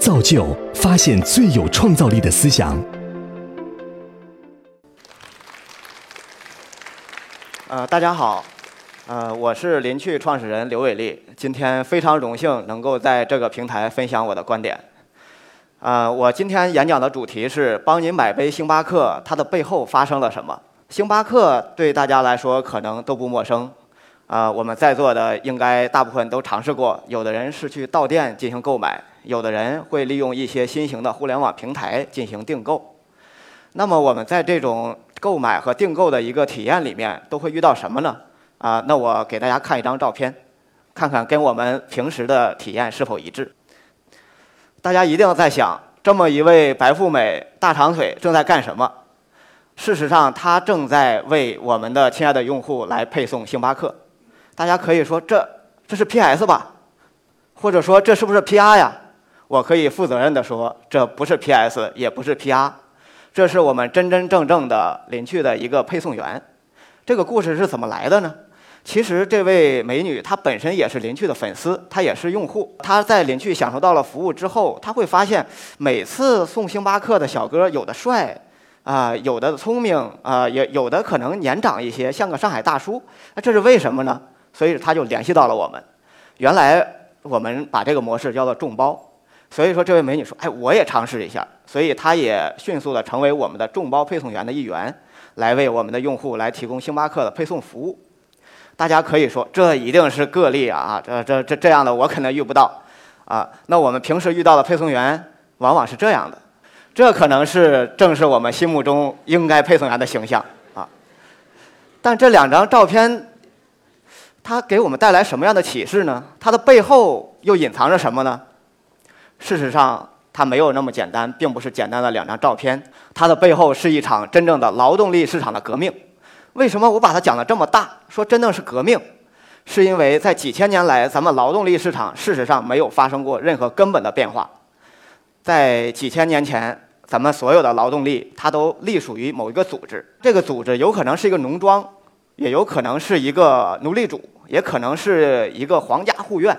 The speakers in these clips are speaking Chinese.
造就发现最有创造力的思想。呃，大家好，呃，我是林趣创始人刘伟丽，今天非常荣幸能够在这个平台分享我的观点。呃，我今天演讲的主题是帮您买杯星巴克，它的背后发生了什么？星巴克对大家来说可能都不陌生，啊，我们在座的应该大部分都尝试过。有的人是去到店进行购买，有的人会利用一些新型的互联网平台进行订购。那么我们在这种购买和订购的一个体验里面，都会遇到什么呢？啊，那我给大家看一张照片，看看跟我们平时的体验是否一致。大家一定在想，这么一位白富美、大长腿正在干什么？事实上，她正在为我们的亲爱的用户来配送星巴克。大家可以说，这这是 PS 吧？或者说，这是不是 PR 呀？我可以负责任地说，这不是 PS，也不是 PR，这是我们真真正正的邻居的一个配送员。这个故事是怎么来的呢？其实，这位美女她本身也是邻趣的粉丝，她也是用户。她在邻趣享受到了服务之后，她会发现，每次送星巴克的小哥有的帅。啊，有的聪明啊，也有的可能年长一些，像个上海大叔。那这是为什么呢？所以她就联系到了我们。原来我们把这个模式叫做众包。所以说，这位美女说：“哎，我也尝试一下。”所以她也迅速的成为我们的众包配送员的一员，来为我们的用户来提供星巴克的配送服务。大家可以说，这一定是个例啊！这这这这样的我可能遇不到啊。那我们平时遇到的配送员往往是这样的。这可能是正是我们心目中应该配送员的形象啊，但这两张照片，它给我们带来什么样的启示呢？它的背后又隐藏着什么呢？事实上，它没有那么简单，并不是简单的两张照片，它的背后是一场真正的劳动力市场的革命。为什么我把它讲的这么大？说真的是革命，是因为在几千年来，咱们劳动力市场事实上没有发生过任何根本的变化。在几千年前，咱们所有的劳动力，它都隶属于某一个组织。这个组织有可能是一个农庄，也有可能是一个奴隶主，也可能是一个皇家护院，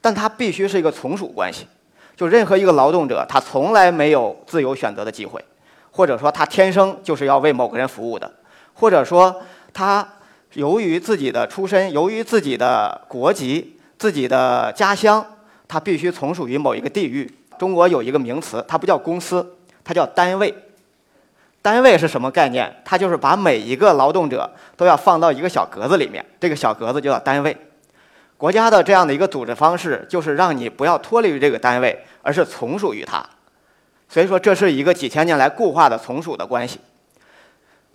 但它必须是一个从属关系。就任何一个劳动者，他从来没有自由选择的机会，或者说他天生就是要为某个人服务的，或者说他由于自己的出身，由于自己的国籍、自己的家乡，他必须从属于某一个地域。中国有一个名词，它不叫公司，它叫单位。单位是什么概念？它就是把每一个劳动者都要放到一个小格子里面，这个小格子就叫单位。国家的这样的一个组织方式，就是让你不要脱离于这个单位，而是从属于它。所以说，这是一个几千年来固化的从属的关系。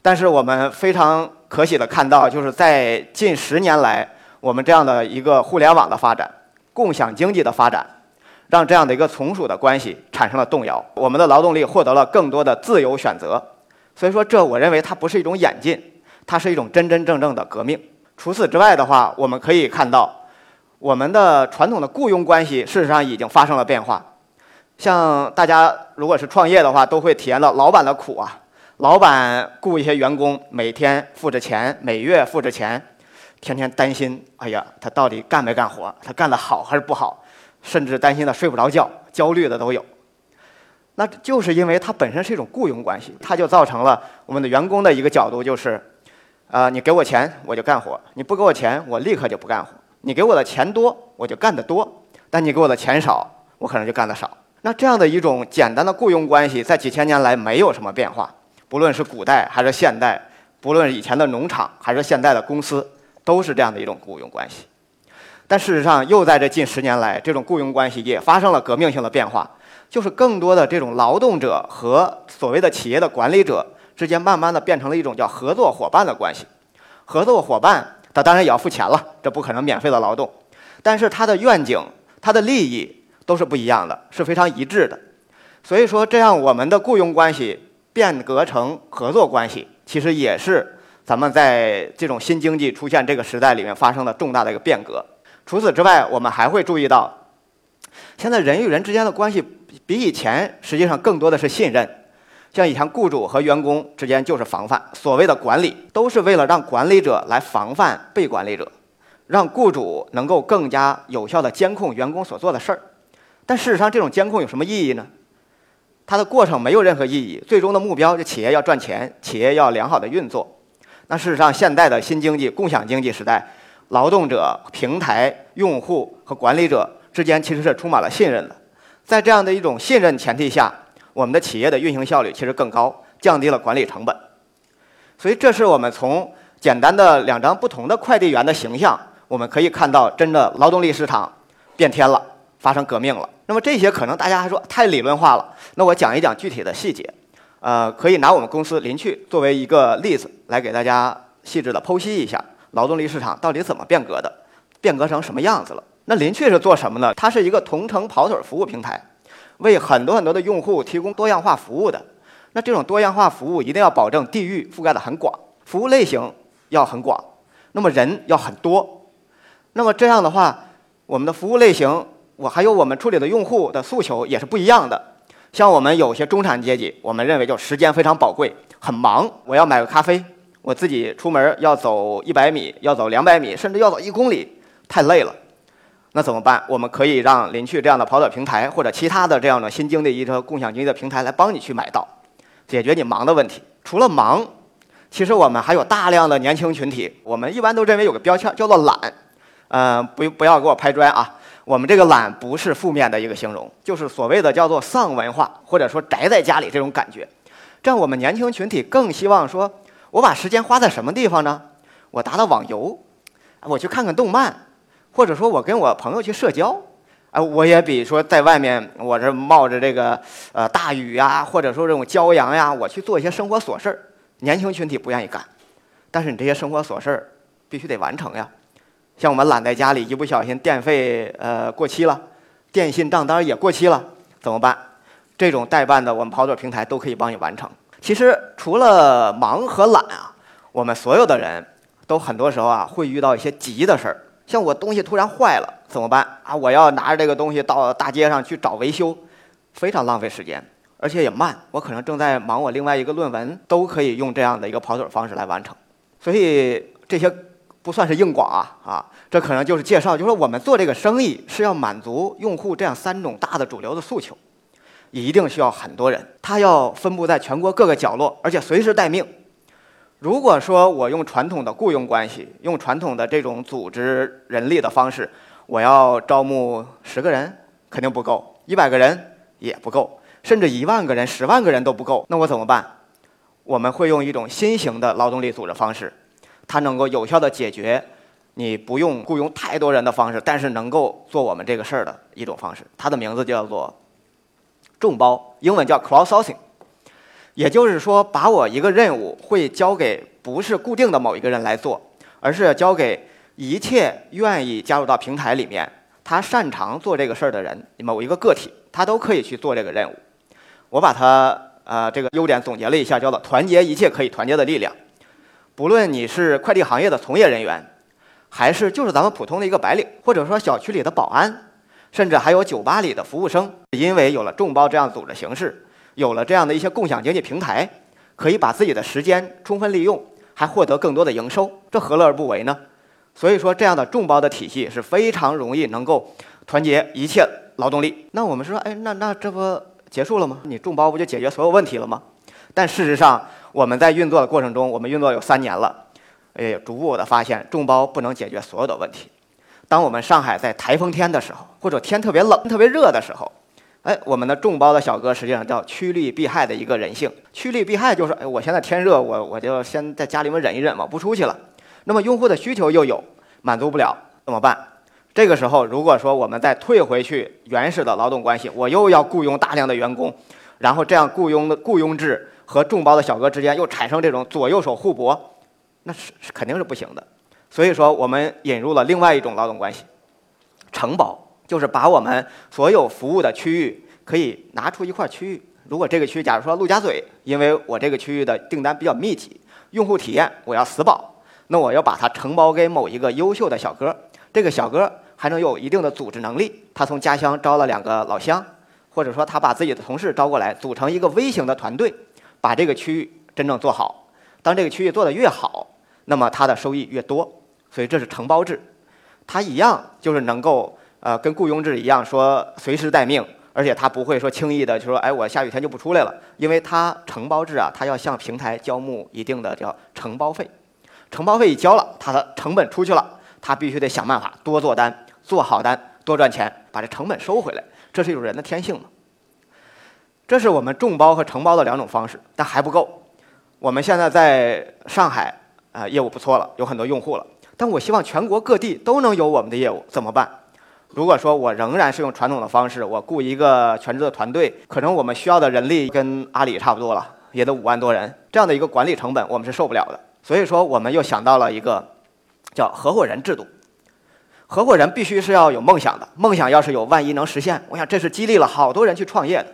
但是我们非常可喜的看到，就是在近十年来，我们这样的一个互联网的发展、共享经济的发展。让这样的一个从属的关系产生了动摇，我们的劳动力获得了更多的自由选择，所以说这我认为它不是一种演进，它是一种真真正正的革命。除此之外的话，我们可以看到，我们的传统的雇佣关系事实上已经发生了变化。像大家如果是创业的话，都会体验到老板的苦啊，老板雇一些员工，每天付着钱，每月付着钱，天天担心，哎呀，他到底干没干活？他干得好还是不好？甚至担心的睡不着觉，焦虑的都有。那就是因为它本身是一种雇佣关系，它就造成了我们的员工的一个角度就是：啊，你给我钱我就干活，你不给我钱我立刻就不干活。你给我的钱多我就干得多，但你给我的钱少我可能就干得少。那这样的一种简单的雇佣关系，在几千年来没有什么变化，不论是古代还是现代，不论以前的农场还是现在的公司，都是这样的一种雇佣关系。但事实上，又在这近十年来，这种雇佣关系也发生了革命性的变化，就是更多的这种劳动者和所谓的企业的管理者之间，慢慢的变成了一种叫合作伙伴的关系。合作伙伴，他当然也要付钱了，这不可能免费的劳动，但是他的愿景、他的利益都是不一样的，是非常一致的。所以说，这样我们的雇佣关系变革成合作关系，其实也是咱们在这种新经济出现这个时代里面发生的重大的一个变革。除此之外，我们还会注意到，现在人与人之间的关系比以前实际上更多的是信任。像以前雇主和员工之间就是防范，所谓的管理都是为了让管理者来防范被管理者，让雇主能够更加有效地监控员工所做的事儿。但事实上，这种监控有什么意义呢？它的过程没有任何意义，最终的目标就企业要赚钱，企业要良好的运作。那事实上，现代的新经济、共享经济时代，劳动者、平台、用户和管理者之间其实是充满了信任的。在这样的一种信任前提下，我们的企业的运行效率其实更高，降低了管理成本。所以，这是我们从简单的两张不同的快递员的形象，我们可以看到真的劳动力市场变天了，发生革命了。那么这些可能大家还说太理论化了，那我讲一讲具体的细节。呃，可以拿我们公司林趣作为一个例子来给大家细致的剖析一下劳动力市场到底怎么变革的，变革成什么样子了。那林趣是做什么呢？它是一个同城跑腿服务平台，为很多很多的用户提供多样化服务的。那这种多样化服务一定要保证地域覆盖的很广，服务类型要很广，那么人要很多。那么这样的话，我们的服务类型。我还有我们处理的用户的诉求也是不一样的，像我们有些中产阶级，我们认为就时间非常宝贵，很忙，我要买个咖啡，我自己出门要走一百米，要走两百米，甚至要走一公里，太累了，那怎么办？我们可以让林趣这样的跑腿平台或者其他的这样的新经济一个共享经济的平台来帮你去买到，解决你忙的问题。除了忙，其实我们还有大量的年轻群体，我们一般都认为有个标签叫做懒，呃，不不要给我拍砖啊。我们这个懒不是负面的一个形容，就是所谓的叫做丧文化，或者说宅在家里这种感觉。这样我们年轻群体更希望说，我把时间花在什么地方呢？我打打网游，我去看看动漫，或者说我跟我朋友去社交。哎，我也比说在外面，我这冒着这个呃大雨呀，或者说这种骄阳呀，我去做一些生活琐事儿。年轻群体不愿意干，但是你这些生活琐事儿必须得完成呀。像我们懒在家里，一不小心电费呃过期了，电信账单也过期了，怎么办？这种代办的，我们跑腿平台都可以帮你完成。其实除了忙和懒啊，我们所有的人都很多时候啊会遇到一些急的事儿。像我东西突然坏了怎么办啊？我要拿着这个东西到大街上去找维修，非常浪费时间，而且也慢。我可能正在忙我另外一个论文，都可以用这样的一个跑腿方式来完成。所以这些。不算是硬广啊啊，这可能就是介绍，就是说我们做这个生意是要满足用户这样三种大的主流的诉求，一定需要很多人，他要分布在全国各个角落，而且随时待命。如果说我用传统的雇佣关系，用传统的这种组织人力的方式，我要招募十个人肯定不够，一百个人也不够，甚至一万个人、十万个人都不够，那我怎么办？我们会用一种新型的劳动力组织方式。它能够有效的解决你不用雇佣太多人的方式，但是能够做我们这个事儿的一种方式。它的名字叫做众包，英文叫 crowdsourcing。也就是说，把我一个任务会交给不是固定的某一个人来做，而是交给一切愿意加入到平台里面，他擅长做这个事儿的人，某一个个体，他都可以去做这个任务。我把它呃这个优点总结了一下，叫做团结一切可以团结的力量。不论你是快递行业的从业人员，还是就是咱们普通的一个白领，或者说小区里的保安，甚至还有酒吧里的服务生，因为有了众包这样组织形式，有了这样的一些共享经济平台，可以把自己的时间充分利用，还获得更多的营收，这何乐而不为呢？所以说，这样的众包的体系是非常容易能够团结一切劳动力。那我们说，哎，那那这不结束了吗？你众包不就解决所有问题了吗？但事实上，我们在运作的过程中，我们运作有三年了，哎，逐步的发现，众包不能解决所有的问题。当我们上海在台风天的时候，或者天特别冷、特别热的时候，哎，我们的众包的小哥实际上叫趋利避害的一个人性。趋利避害就是，哎，我现在天热，我我就先在家里面忍一忍嘛，不出去了。那么用户的需求又有满足不了，怎么办？这个时候，如果说我们再退回去原始的劳动关系，我又要雇佣大量的员工，然后这样雇佣的雇佣制。和众包的小哥之间又产生这种左右手互搏，那是是肯定是不行的。所以说，我们引入了另外一种劳动关系，承包，就是把我们所有服务的区域可以拿出一块区域。如果这个区域，假如说陆家嘴，因为我这个区域的订单比较密集，用户体验我要死保，那我要把它承包给某一个优秀的小哥，这个小哥还能有一定的组织能力，他从家乡招了两个老乡，或者说他把自己的同事招过来，组成一个微型的团队。把这个区域真正做好，当这个区域做得越好，那么它的收益越多。所以这是承包制，它一样就是能够呃，跟雇佣制一样，说随时待命，而且他不会说轻易的就说，哎，我下雨天就不出来了，因为他承包制啊，他要向平台交付一定的叫承包费，承包费一交了，他的成本出去了，他必须得想办法多做单，做好单，多赚钱，把这成本收回来，这是一种人的天性嘛。这是我们众包和承包的两种方式，但还不够。我们现在在上海啊，业务不错了，有很多用户了。但我希望全国各地都能有我们的业务，怎么办？如果说我仍然是用传统的方式，我雇一个全职的团队，可能我们需要的人力跟阿里差不多了，也得五万多人，这样的一个管理成本我们是受不了的。所以说，我们又想到了一个叫合伙人制度。合伙人必须是要有梦想的，梦想要是有，万一能实现，我想这是激励了好多人去创业的。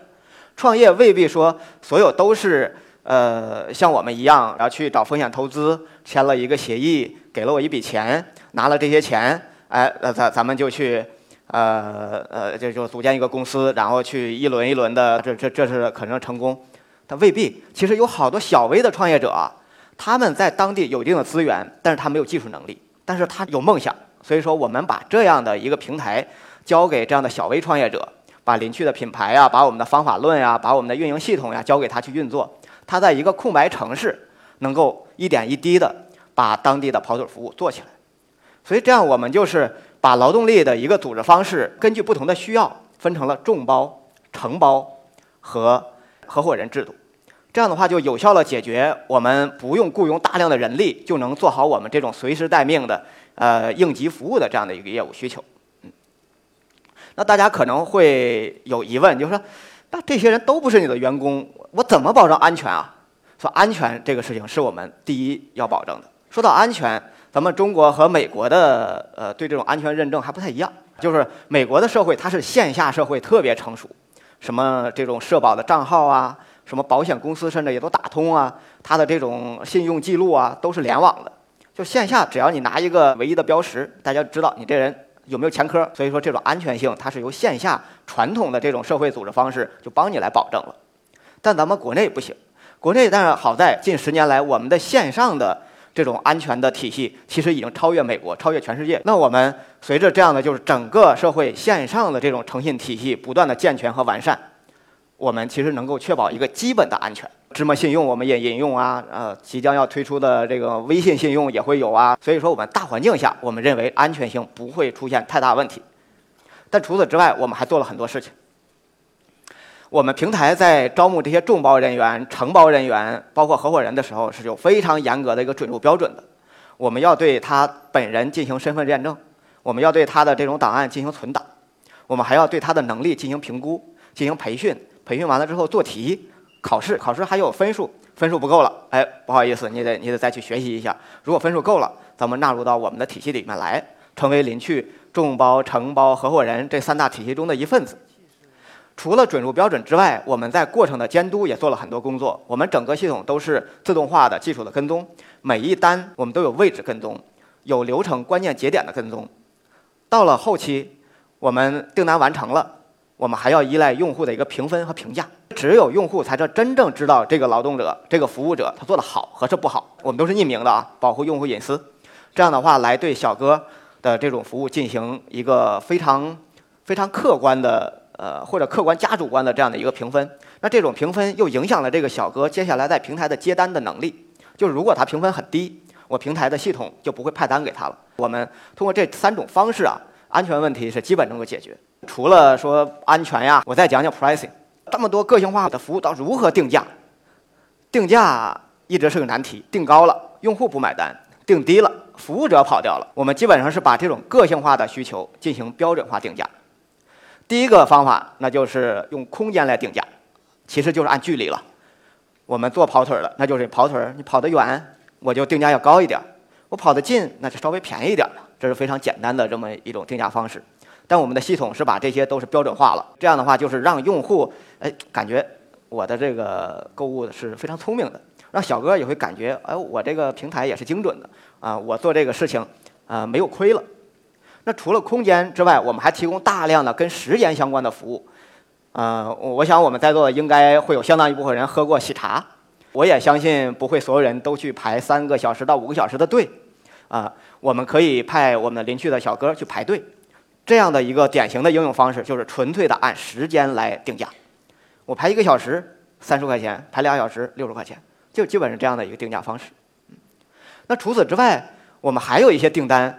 创业未必说所有都是呃像我们一样，然后去找风险投资，签了一个协议，给了我一笔钱，拿了这些钱，哎，那咱咱们就去呃呃，就就组建一个公司，然后去一轮一轮的，这这这是可能成功，但未必。其实有好多小微的创业者，他们在当地有一定的资源，但是他没有技术能力，但是他有梦想。所以说，我们把这样的一个平台交给这样的小微创业者。把林趣的品牌呀，把我们的方法论呀，把我们的运营系统呀，交给他去运作。他在一个空白城市，能够一点一滴的把当地的跑腿服务做起来。所以这样，我们就是把劳动力的一个组织方式，根据不同的需要，分成了众包、承包和合伙人制度。这样的话，就有效地解决我们不用雇佣大量的人力，就能做好我们这种随时待命的呃应急服务的这样的一个业务需求。嗯那大家可能会有疑问，就是说，那这些人都不是你的员工，我怎么保证安全啊？说安全这个事情是我们第一要保证的。说到安全，咱们中国和美国的呃对这种安全认证还不太一样。就是美国的社会它是线下社会特别成熟，什么这种社保的账号啊，什么保险公司甚至也都打通啊，它的这种信用记录啊都是联网的。就线下只要你拿一个唯一的标识，大家知道你这人。有没有前科？所以说这种安全性，它是由线下传统的这种社会组织方式就帮你来保证了。但咱们国内不行，国内但是好在近十年来，我们的线上的这种安全的体系其实已经超越美国，超越全世界。那我们随着这样的就是整个社会线上的这种诚信体系不断的健全和完善，我们其实能够确保一个基本的安全。芝麻信用我们也引用啊，呃，即将要推出的这个微信信用也会有啊。所以说，我们大环境下，我们认为安全性不会出现太大问题。但除此之外，我们还做了很多事情。我们平台在招募这些众包人员、承包人员，包括合伙人的时候，是有非常严格的一个准入标准的。我们要对他本人进行身份验证，我们要对他的这种档案进行存档，我们还要对他的能力进行评估、进行培训。培训完了之后做题。考试，考试还有分数，分数不够了，哎，不好意思，你得你得再去学习一下。如果分数够了，咱们纳入到我们的体系里面来，成为林趣众包、承包、合伙人这三大体系中的一份子。除了准入标准之外，我们在过程的监督也做了很多工作。我们整个系统都是自动化的技术的跟踪，每一单我们都有位置跟踪，有流程关键节点的跟踪。到了后期，我们订单完成了。我们还要依赖用户的一个评分和评价，只有用户才是真正知道这个劳动者、这个服务者他做的好和是不好。我们都是匿名的啊，保护用户隐私。这样的话，来对小哥的这种服务进行一个非常非常客观的呃或者客观加主观的这样的一个评分。那这种评分又影响了这个小哥接下来在平台的接单的能力。就如果他评分很低，我平台的系统就不会派单给他了。我们通过这三种方式啊，安全问题是基本能够解决。除了说安全呀，我再讲讲 pricing。这么多个性化的服务，到如何定价？定价一直是个难题。定高了，用户不买单；定低了，服务者跑掉了。我们基本上是把这种个性化的需求进行标准化定价。第一个方法，那就是用空间来定价，其实就是按距离了。我们做跑腿的，那就是跑腿，你跑得远，我就定价要高一点；我跑得近，那就稍微便宜一点这是非常简单的这么一种定价方式。但我们的系统是把这些都是标准化了，这样的话就是让用户哎感觉我的这个购物是非常聪明的，让小哥也会感觉哎我这个平台也是精准的啊，我做这个事情啊没有亏了。那除了空间之外，我们还提供大量的跟时间相关的服务。呃，我想我们在座的应该会有相当一部分人喝过喜茶，我也相信不会所有人都去排三个小时到五个小时的队啊，我们可以派我们的邻居的小哥去排队。这样的一个典型的应用方式就是纯粹的按时间来定价。我排一个小时三十块钱，排俩小时六十块钱，就基本是这样的一个定价方式。那除此之外，我们还有一些订单，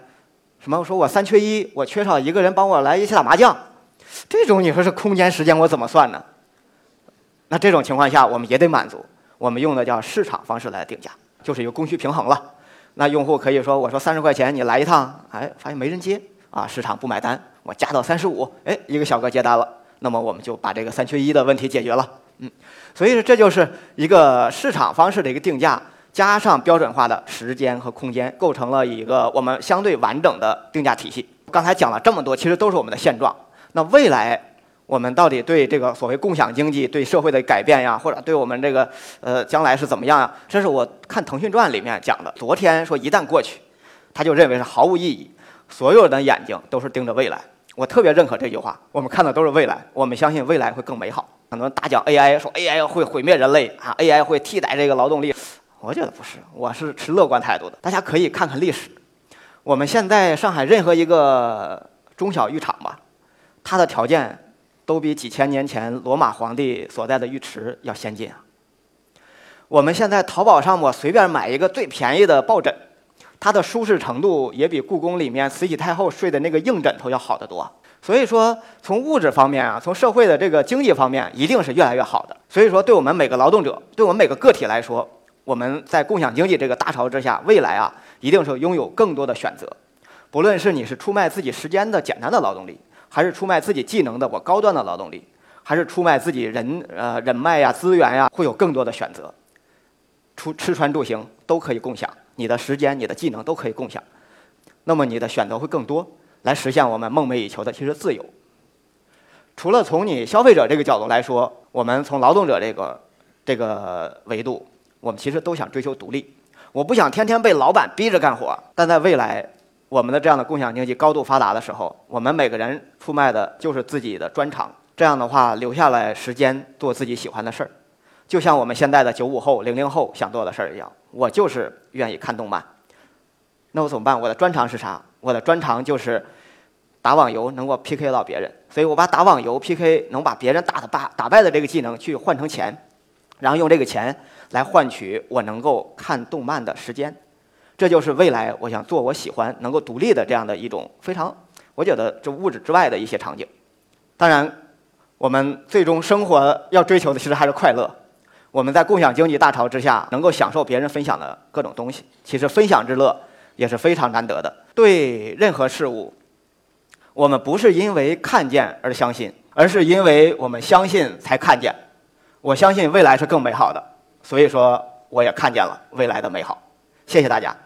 什么我说我三缺一，我缺少一个人帮我来一起打麻将，这种你说是空间时间我怎么算呢？那这种情况下我们也得满足，我们用的叫市场方式来定价，就是一个供需平衡了。那用户可以说我说三十块钱你来一趟，哎，发现没人接啊，市场不买单，我加到三十五，哎，一个小哥接单了，那么我们就把这个三缺一的问题解决了。嗯，所以说这就是一个市场方式的一个定价。加上标准化的时间和空间，构成了一个我们相对完整的定价体系。刚才讲了这么多，其实都是我们的现状。那未来我们到底对这个所谓共享经济、对社会的改变呀，或者对我们这个呃将来是怎么样呀？这是我看《腾讯传》里面讲的。昨天说一旦过去，他就认为是毫无意义，所有的眼睛都是盯着未来。我特别认可这句话。我们看的都是未来，我们相信未来会更美好。很多大讲 AI，说 AI 会毁灭人类啊，AI 会替代这个劳动力。我觉得不是，我是持乐观态度的。大家可以看看历史，我们现在上海任何一个中小浴场吧，它的条件都比几千年前罗马皇帝所在的浴池要先进啊。我们现在淘宝上我随便买一个最便宜的抱枕，它的舒适程度也比故宫里面慈禧太后睡的那个硬枕头要好得多。所以说，从物质方面啊，从社会的这个经济方面，一定是越来越好的。所以说，对我们每个劳动者，对我们每个个体来说。我们在共享经济这个大潮之下，未来啊，一定是拥有更多的选择。不论是你是出卖自己时间的简单的劳动力，还是出卖自己技能的我高端的劳动力，还是出卖自己人呃人脉呀、资源呀，会有更多的选择。出吃穿住行都可以共享，你的时间、你的技能都可以共享。那么你的选择会更多，来实现我们梦寐以求的其实自由。除了从你消费者这个角度来说，我们从劳动者这个这个维度。我们其实都想追求独立，我不想天天被老板逼着干活。但在未来，我们的这样的共享经济高度发达的时候，我们每个人出卖的就是自己的专长。这样的话，留下来时间做自己喜欢的事儿，就像我们现在的九五后、零零后想做的事儿一样。我就是愿意看动漫，那我怎么办？我的专长是啥？我的专长就是打网游能够 PK 到别人，所以我把打网游 PK 能把别人打的败打败的这个技能去换成钱，然后用这个钱。来换取我能够看动漫的时间，这就是未来我想做我喜欢、能够独立的这样的一种非常，我觉得这物质之外的一些场景。当然，我们最终生活要追求的其实还是快乐。我们在共享经济大潮之下，能够享受别人分享的各种东西，其实分享之乐也是非常难得的。对任何事物，我们不是因为看见而相信，而是因为我们相信才看见。我相信未来是更美好的。所以说，我也看见了未来的美好。谢谢大家。